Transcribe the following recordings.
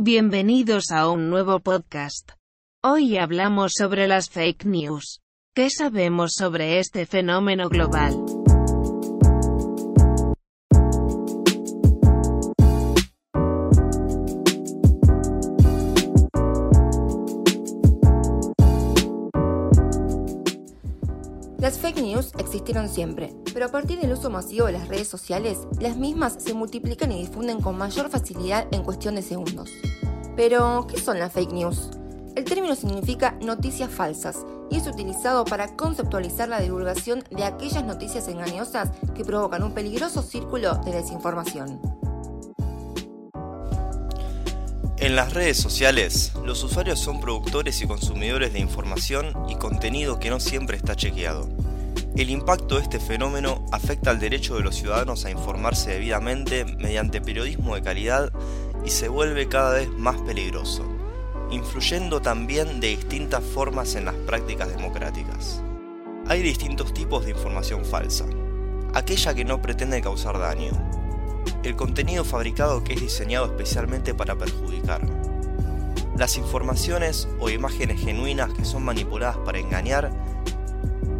Bienvenidos a un nuevo podcast. Hoy hablamos sobre las fake news. ¿Qué sabemos sobre este fenómeno global? Existieron siempre, pero a partir del uso masivo de las redes sociales, las mismas se multiplican y difunden con mayor facilidad en cuestión de segundos. Pero, ¿qué son las fake news? El término significa noticias falsas y es utilizado para conceptualizar la divulgación de aquellas noticias engañosas que provocan un peligroso círculo de desinformación. En las redes sociales, los usuarios son productores y consumidores de información y contenido que no siempre está chequeado. El impacto de este fenómeno afecta al derecho de los ciudadanos a informarse debidamente mediante periodismo de calidad y se vuelve cada vez más peligroso, influyendo también de distintas formas en las prácticas democráticas. Hay distintos tipos de información falsa. Aquella que no pretende causar daño, el contenido fabricado que es diseñado especialmente para perjudicar. Las informaciones o imágenes genuinas que son manipuladas para engañar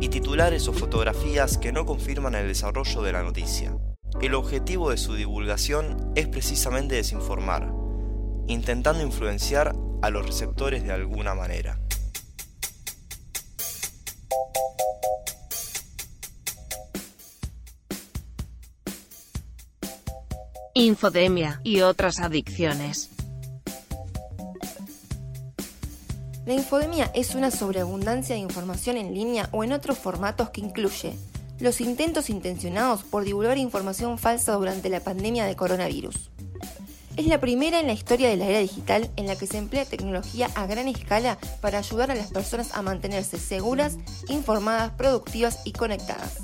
y titulares o fotografías que no confirman el desarrollo de la noticia. El objetivo de su divulgación es precisamente desinformar, intentando influenciar a los receptores de alguna manera. Infodemia y otras adicciones. La infodemia es una sobreabundancia de información en línea o en otros formatos que incluye los intentos intencionados por divulgar información falsa durante la pandemia de coronavirus. Es la primera en la historia de la era digital en la que se emplea tecnología a gran escala para ayudar a las personas a mantenerse seguras, informadas, productivas y conectadas.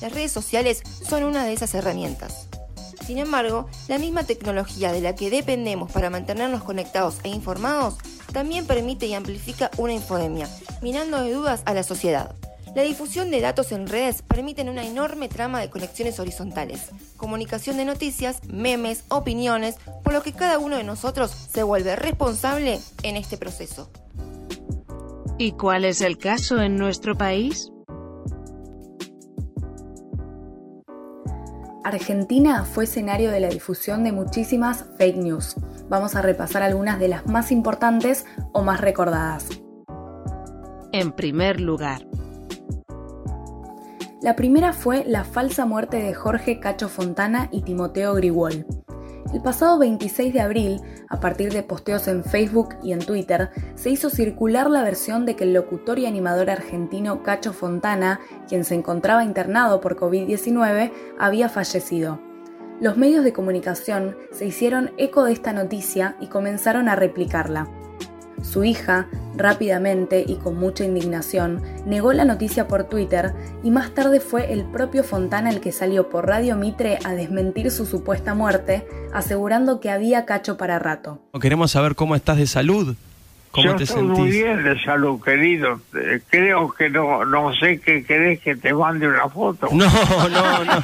Las redes sociales son una de esas herramientas. Sin embargo, la misma tecnología de la que dependemos para mantenernos conectados e informados también permite y amplifica una infodemia, minando de dudas a la sociedad. La difusión de datos en redes permite una enorme trama de conexiones horizontales, comunicación de noticias, memes, opiniones, por lo que cada uno de nosotros se vuelve responsable en este proceso. ¿Y cuál es el caso en nuestro país? Argentina fue escenario de la difusión de muchísimas fake news. Vamos a repasar algunas de las más importantes o más recordadas. En primer lugar, la primera fue la falsa muerte de Jorge Cacho Fontana y Timoteo Grigol. El pasado 26 de abril, a partir de posteos en Facebook y en Twitter, se hizo circular la versión de que el locutor y animador argentino Cacho Fontana, quien se encontraba internado por COVID-19, había fallecido. Los medios de comunicación se hicieron eco de esta noticia y comenzaron a replicarla. Su hija, rápidamente y con mucha indignación, negó la noticia por Twitter y más tarde fue el propio Fontana el que salió por Radio Mitre a desmentir su supuesta muerte, asegurando que había cacho para rato. Queremos saber cómo estás de salud. ¿Cómo Yo te estoy sentís? muy bien de salud, querido. Eh, Creo que no, no sé qué querés que te mande una foto. No, no, no.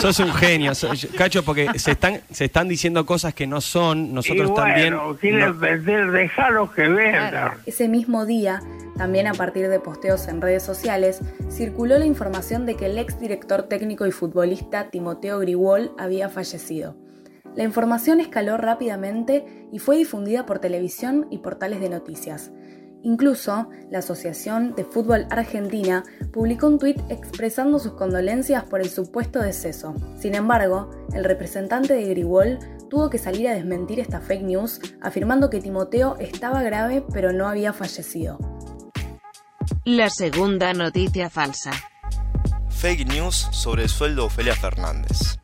Sos un genio, Cacho, porque se están, se están diciendo cosas que no son. Nosotros y también. bueno, quieren no- vender, dejalos que vendan. Ese mismo día, también a partir de posteos en redes sociales, circuló la información de que el ex director técnico y futbolista Timoteo Grigol había fallecido. La información escaló rápidamente y fue difundida por televisión y portales de noticias. Incluso, la Asociación de Fútbol Argentina publicó un tuit expresando sus condolencias por el supuesto deceso. Sin embargo, el representante de Grigol tuvo que salir a desmentir esta fake news, afirmando que Timoteo estaba grave pero no había fallecido. la segunda noticia falsa. Fake news sobre el sueldo de Ofelia Fernández.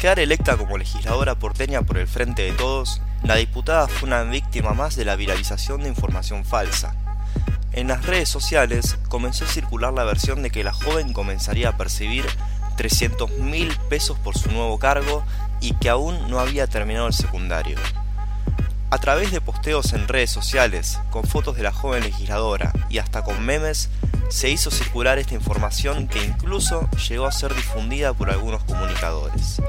Quedar electa como legisladora porteña por el Frente de Todos, la diputada fue una víctima más de la viralización de información falsa. En las redes sociales comenzó a circular la versión de que la joven comenzaría a percibir 300 mil pesos por su nuevo cargo y que aún no había terminado el secundario. A través de posteos en redes sociales, con fotos de la joven legisladora y hasta con memes, se hizo circular esta información que incluso llegó a ser difundida por algunos comunicadores.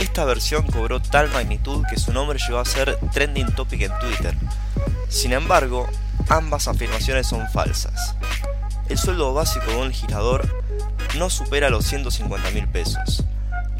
Esta versión cobró tal magnitud que su nombre llegó a ser trending topic en Twitter. Sin embargo, ambas afirmaciones son falsas. El sueldo básico de un legislador no supera los 150 mil pesos.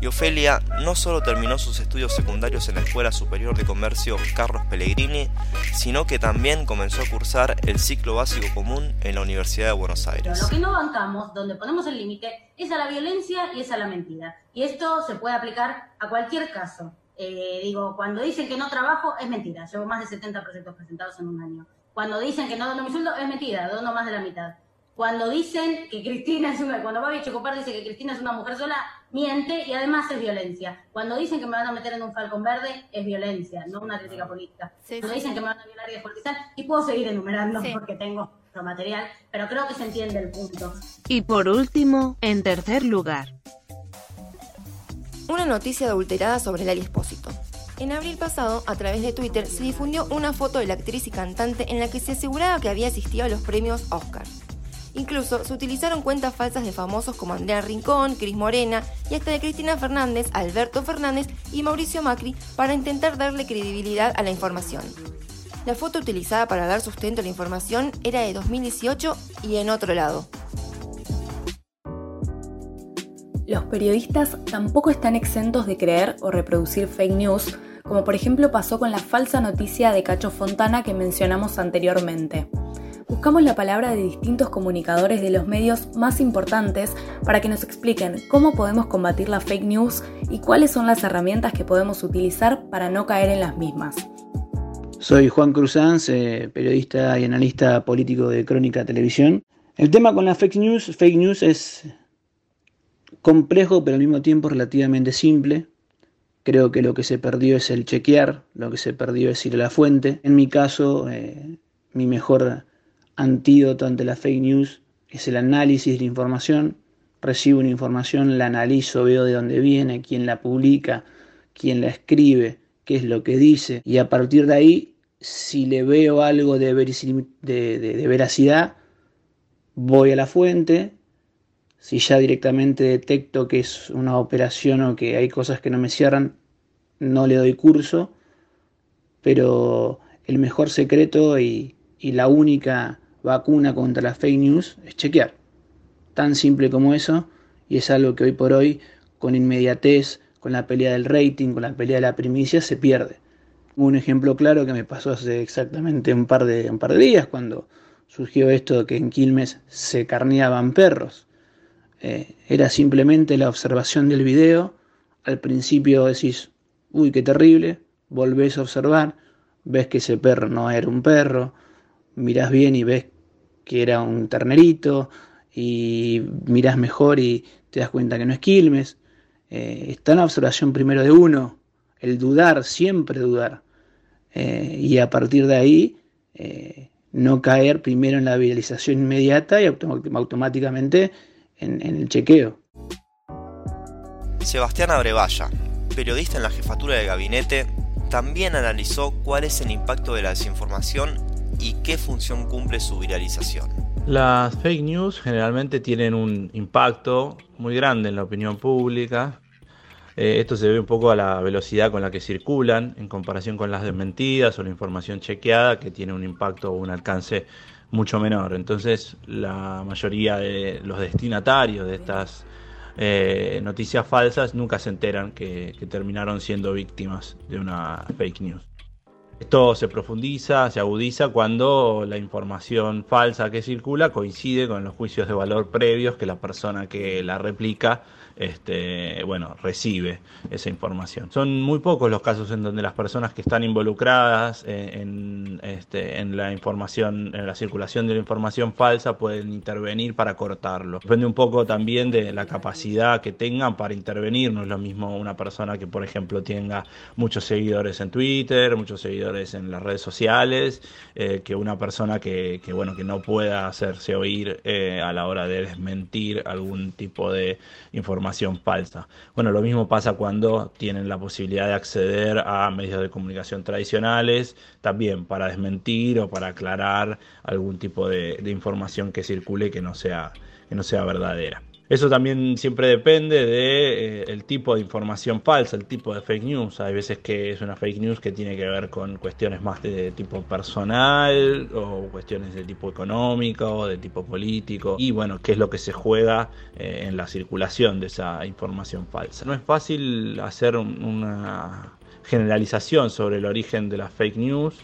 Y Ofelia no solo terminó sus estudios secundarios en la Escuela Superior de Comercio Carlos Pellegrini, sino que también comenzó a cursar el ciclo básico común en la Universidad de Buenos Aires. Lo que no bancamos, donde ponemos el límite, es a la violencia y es a la mentira. Y esto se puede aplicar a cualquier caso. Eh, digo, cuando dicen que no trabajo, es mentira. Llevo más de 70 proyectos presentados en un año. Cuando dicen que no dono mi sueldo, es mentira, dono más de la mitad. Cuando dicen que Cristina es una, cuando Babi Chocopar dice que Cristina es una mujer sola, miente y además es violencia. Cuando dicen que me van a meter en un falcón verde, es violencia, no una crítica política. Cuando dicen que me van a violar y despolitizar, y puedo seguir enumerando porque tengo otro material, pero creo que se entiende el punto. Y por último, en tercer lugar. Una noticia adulterada sobre Lali Espósito. En abril pasado, a través de Twitter, se difundió una foto de la actriz y cantante en la que se aseguraba que había asistido a los premios Oscar. Incluso se utilizaron cuentas falsas de famosos como Andrea Rincón, Cris Morena y hasta de Cristina Fernández, Alberto Fernández y Mauricio Macri para intentar darle credibilidad a la información. La foto utilizada para dar sustento a la información era de 2018 y en otro lado. Los periodistas tampoco están exentos de creer o reproducir fake news, como por ejemplo pasó con la falsa noticia de Cacho Fontana que mencionamos anteriormente buscamos la palabra de distintos comunicadores de los medios más importantes para que nos expliquen cómo podemos combatir la fake news y cuáles son las herramientas que podemos utilizar para no caer en las mismas. Soy Juan Cruzanz, eh, periodista y analista político de Crónica Televisión. El tema con la fake news, fake news es complejo pero al mismo tiempo relativamente simple. Creo que lo que se perdió es el chequear, lo que se perdió es ir a la fuente. En mi caso, eh, mi mejor antídoto ante la fake news es el análisis de la información. Recibo una información, la analizo, veo de dónde viene, quién la publica, quién la escribe, qué es lo que dice. Y a partir de ahí, si le veo algo de, de, veracidad, voy a la fuente. Si ya directamente detecto que es una operación o que hay cosas que no me cierran, no le doy curso. Pero el mejor secreto y, y la única vacuna contra las fake news es chequear. Tan simple como eso, y es algo que hoy por hoy, con inmediatez, con la pelea del rating, con la pelea de la primicia, se pierde. Un ejemplo claro que me pasó hace exactamente un par de, un par de días, cuando surgió esto de que en Quilmes se carneaban perros. Eh, era simplemente la observación del video. Al principio decís, uy, qué terrible, volvés a observar, ves que ese perro no era un perro, mirás bien y ves que era un ternerito y mirás mejor y te das cuenta que no es Quilmes. Eh, está en la observación primero de uno, el dudar, siempre dudar. Eh, y a partir de ahí, eh, no caer primero en la viralización inmediata y automáticamente en, en el chequeo. Sebastián Abrevaya, periodista en la jefatura de gabinete, también analizó cuál es el impacto de la desinformación y qué función cumple su viralización. Las fake news generalmente tienen un impacto muy grande en la opinión pública. Eh, esto se debe un poco a la velocidad con la que circulan en comparación con las desmentidas o la información chequeada que tiene un impacto o un alcance mucho menor. Entonces la mayoría de los destinatarios de estas eh, noticias falsas nunca se enteran que terminaron siendo víctimas de una fake news. Esto se profundiza, se agudiza cuando la información falsa que circula coincide con los juicios de valor previos que la persona que la replica este, bueno, recibe esa información. Son muy pocos los casos en donde las personas que están involucradas en, este, en la información, en la circulación de la información falsa pueden intervenir para cortarlo. Depende un poco también de la capacidad que tengan para intervenir. No es lo mismo una persona que, por ejemplo, tenga muchos seguidores en Twitter, muchos seguidores en las redes sociales, eh, que una persona que, bueno, que no pueda hacerse oír eh, a la hora de desmentir algún tipo de información falsa. Bueno, lo mismo pasa cuando tienen la posibilidad de acceder a medios de comunicación tradicionales, también para desmentir o para aclarar algún tipo de, información que circule que no sea, que no sea verdadera. Eso también siempre depende de eh, tipo de información falsa, el tipo de fake news. Hay veces que es una fake news que tiene que ver con cuestiones más de tipo personal o cuestiones de tipo económico o de tipo político. Y bueno, qué es lo que se juega eh, en la circulación de esa información falsa. No es fácil hacer una generalización sobre el origen de las fake news.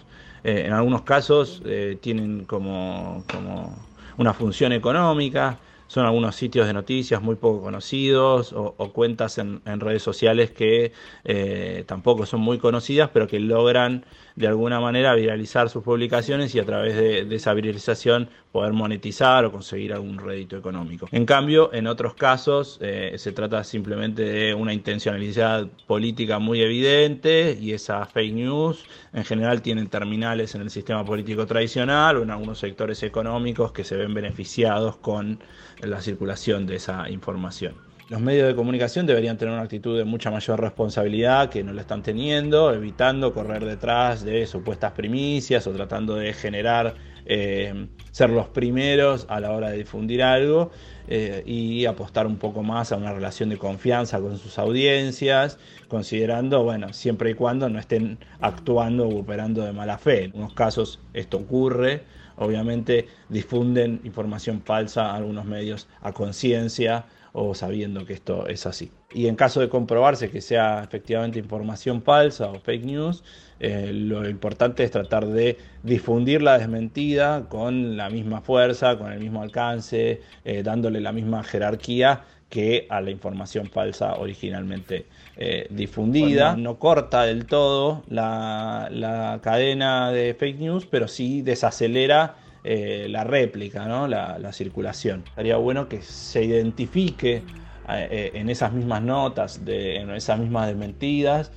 Eh, en algunos casos tienen como, como una función económica son algunos sitios de noticias muy poco conocidos o, cuentas en, redes sociales que eh, tampoco son muy conocidas, pero que logran de alguna manera viralizar sus publicaciones y a través de, esa viralización poder monetizar o conseguir algún rédito económico. En cambio, en otros casos eh, se trata simplemente de una intencionalidad política muy evidente y esas fake news en general tienen terminales en el sistema político tradicional o en algunos sectores económicos que se ven beneficiados con la circulación de esa información. Los medios de comunicación deberían tener una actitud de mucha mayor responsabilidad que no la están teniendo, evitando correr detrás de supuestas primicias o tratando de generar, eh, ser los primeros a la hora de difundir algo eh, y apostar un poco más a una relación de confianza con sus audiencias, considerando, bueno, siempre y cuando no estén actuando o operando de mala fe. En unos casos esto ocurre, obviamente difunden información falsa a algunos medios a conciencia o sabiendo que esto es así. Y en caso de comprobarse que sea efectivamente información falsa o fake news, eh, lo importante es tratar de difundir la desmentida con la misma fuerza, con el mismo alcance, eh, dándole la misma jerarquía que a la información falsa originalmente eh, difundida. No corta del todo la, la cadena de fake news, pero sí desacelera eh, la réplica, ¿no? la, circulación. Estaría bueno que se identifique eh, en esas mismas notas, de, en esas mismas desmentidas,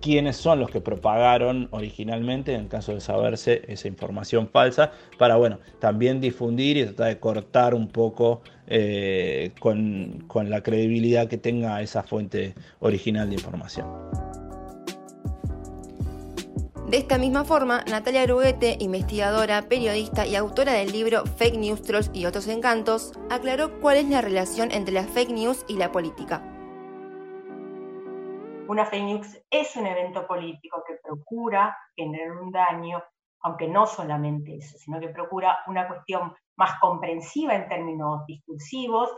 quiénes son los que propagaron originalmente, en caso de saberse esa información falsa, para bueno, también difundir y tratar de cortar un poco con, con la credibilidad que tenga esa fuente original de información. De esta misma forma, Natalia Gruguete, investigadora, periodista y autora del libro Fake News, Trolls y otros encantos, aclaró cuál es la relación entre las fake news y la política. Una fake es un evento político que procura generar un daño, aunque no solamente eso, sino que procura una cuestión más comprensiva en términos discursivos,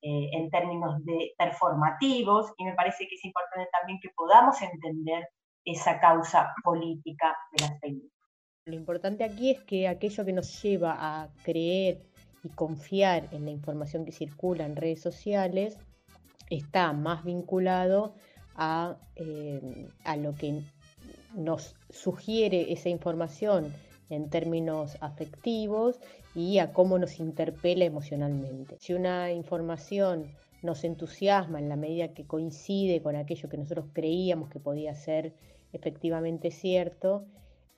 eh, en términos de performativos, y me parece que es importante también que podamos entender esa causa política de las fake Lo importante aquí es que aquello que nos lleva a creer y confiar en la información que circula en redes sociales está más vinculado a, eh, a lo que nos sugiere esa información en términos afectivos y a cómo nos interpela emocionalmente. Si una información nos entusiasma en la medida que coincide con aquello que nosotros creíamos que podía ser efectivamente cierto,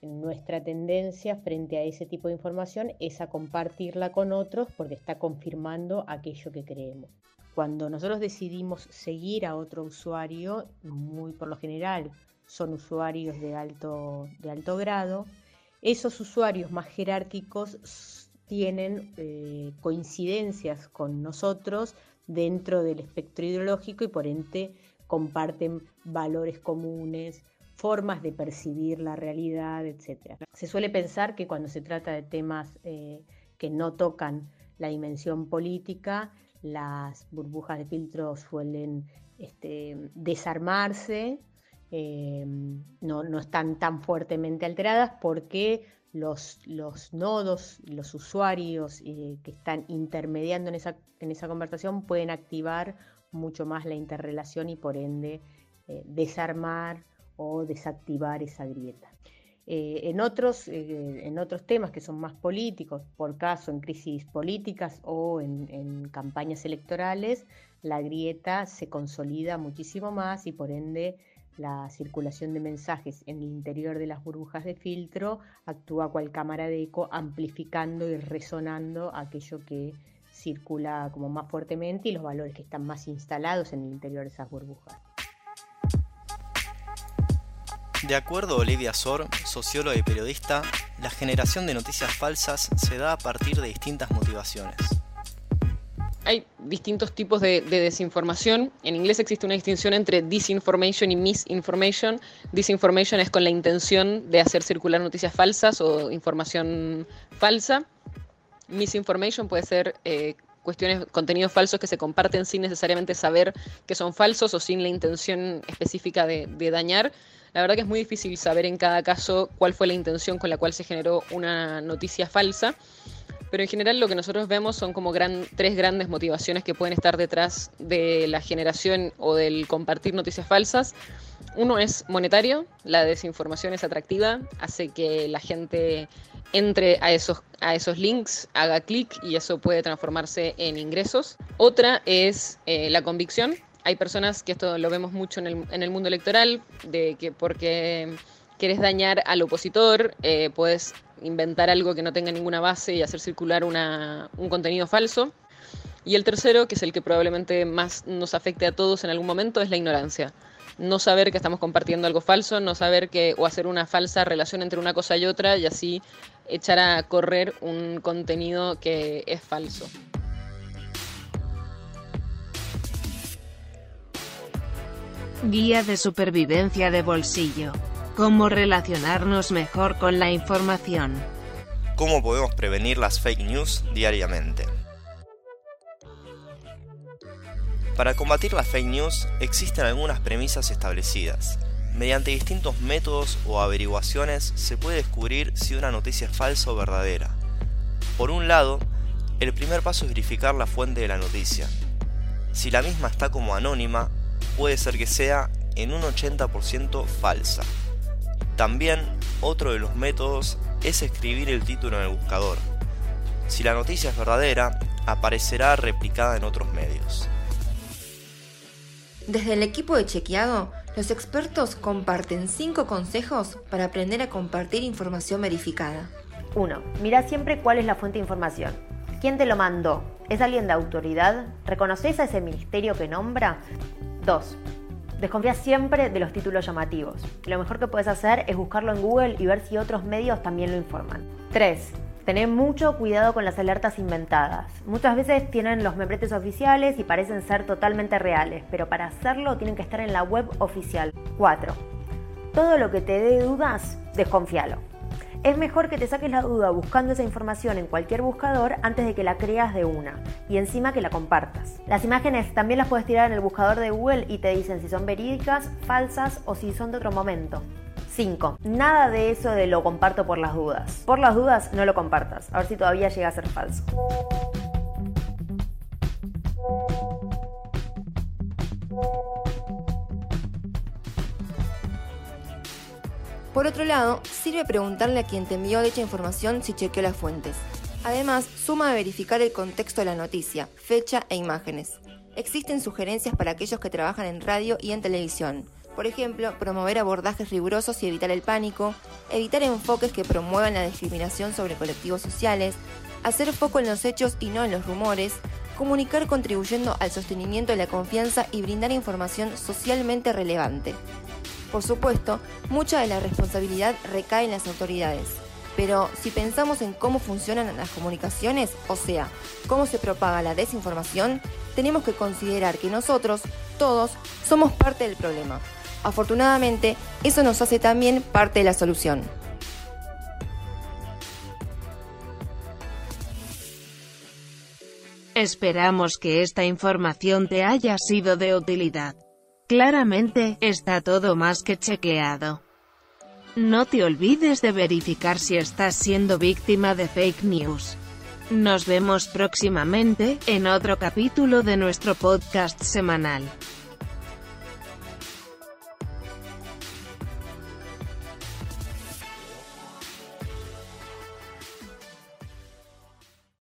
nuestra tendencia frente a ese tipo de información es a compartirla con otros porque está confirmando aquello que creemos. Cuando nosotros decidimos seguir a otro usuario, muy por lo general son usuarios de alto, de alto grado, esos usuarios más jerárquicos tienen eh, coincidencias con nosotros dentro del espectro ideológico y por ende comparten valores comunes, formas de percibir la realidad, etc. Se suele pensar que cuando se trata de temas eh, que no tocan la dimensión política, las burbujas de filtro suelen este, desarmarse, eh, no, están tan fuertemente alteradas porque los, los nodos, los usuarios eh, que están intermediando en esa, en esa conversación pueden activar mucho más la interrelación y por ende desarmar o desactivar esa grieta. Eh, en, otros, eh, en otros temas que son más políticos, por caso en crisis políticas o en, campañas electorales, la grieta se consolida muchísimo más y por ende la circulación de mensajes en el interior de las burbujas de filtro actúa cual cámara de eco amplificando y resonando aquello que circula como más fuertemente y los valores que están más instalados en el interior de esas burbujas. De acuerdo a Olivia Sor, socióloga y periodista, la generación de noticias falsas se da a partir de distintas motivaciones. hay distintos tipos de, desinformación. En inglés existe una distinción entre disinformation y misinformation. Disinformation es con la intención de hacer circular noticias falsas o información falsa. Misinformation puede ser eh, cuestiones, contenidos falsos que se comparten sin necesariamente saber que son falsos o sin la intención específica de dañar. La verdad que es muy difícil saber en cada caso cuál fue la intención con la cual se generó una noticia falsa pero en general lo que nosotros vemos son como tres grandes motivaciones que pueden estar detrás de la generación o del compartir noticias falsas. Uno es monetario, la desinformación es atractiva, hace que la gente entre a esos, links, haga clic y eso puede transformarse en ingresos. Otra es eh, la convicción. Hay personas que esto lo vemos mucho en el, el mundo electoral, de que porque quieres dañar al opositor, eh, puedes inventar algo que no tenga ninguna base y hacer circular un contenido falso. Y el tercero, que es el que probablemente más nos afecte a todos en algún momento, es la ignorancia. No saber que estamos compartiendo algo falso, no saber que o hacer una falsa relación entre una cosa y otra y así echar a correr un contenido que es falso. Guía de supervivencia de bolsillo. Cómo relacionarnos mejor con la información. Cómo podemos prevenir las fake news diariamente. Para combatir las fake news existen algunas premisas establecidas. Mediante distintos métodos o averiguaciones se puede descubrir si una noticia es falsa o verdadera. Por un lado, el primer paso es verificar la fuente de la noticia. Si la misma está como anónima, puede ser que sea en un 80% falsa. También otro de los métodos es escribir el título en el buscador. Si la noticia es verdadera, aparecerá replicada en otros medios. Desde el equipo de Chequeado, los expertos comparten 5 consejos para aprender a compartir información verificada. 1. Mira siempre cuál es la fuente de información. ¿Quién te lo mandó? ¿Es alguien de autoridad? ¿Reconoces a ese ministerio que nombra? 2. Desconfía siempre de los títulos llamativos. Lo mejor que puedes hacer es buscarlo en Google y ver si otros medios también lo informan. 3. Tener mucho cuidado con las alertas inventadas. Muchas veces tienen los membretes oficiales y parecen ser totalmente reales, pero para hacerlo tienen que estar en la web oficial. 4. Todo lo que te dé dudas, desconfíalo. Es mejor que te saques la duda buscando esa información en cualquier buscador antes de que la creas de una y encima que la compartas. Las imágenes también las puedes tirar en el buscador de Google y te dicen si son verídicas, falsas o si son de otro momento. 5. Nada de eso de lo comparto por las dudas. Por las dudas no lo compartas, a ver si todavía llega a ser falso. Por otro lado, sirve preguntarle a quien te envió dicha información si chequeó las fuentes. Además, suma a verificar el contexto de la noticia, fecha e imágenes. Existen sugerencias para aquellos que trabajan en radio y en televisión. Por ejemplo, promover abordajes rigurosos y evitar el pánico, evitar enfoques que promuevan la discriminación sobre colectivos sociales, hacer foco en los hechos y no en los rumores, comunicar contribuyendo al sostenimiento de la confianza y brindar información socialmente relevante. Por supuesto, mucha de la responsabilidad recae en las autoridades. Pero si pensamos en cómo funcionan las comunicaciones, o sea, cómo se propaga la desinformación, tenemos que considerar que nosotros, todos, somos parte del problema. Afortunadamente, eso nos hace también parte de la solución. Esperamos que esta información te haya sido de utilidad. Claramente, está todo más que chequeado. No te olvides de verificar si estás siendo víctima de fake news. Nos vemos próximamente, en otro capítulo de nuestro podcast semanal.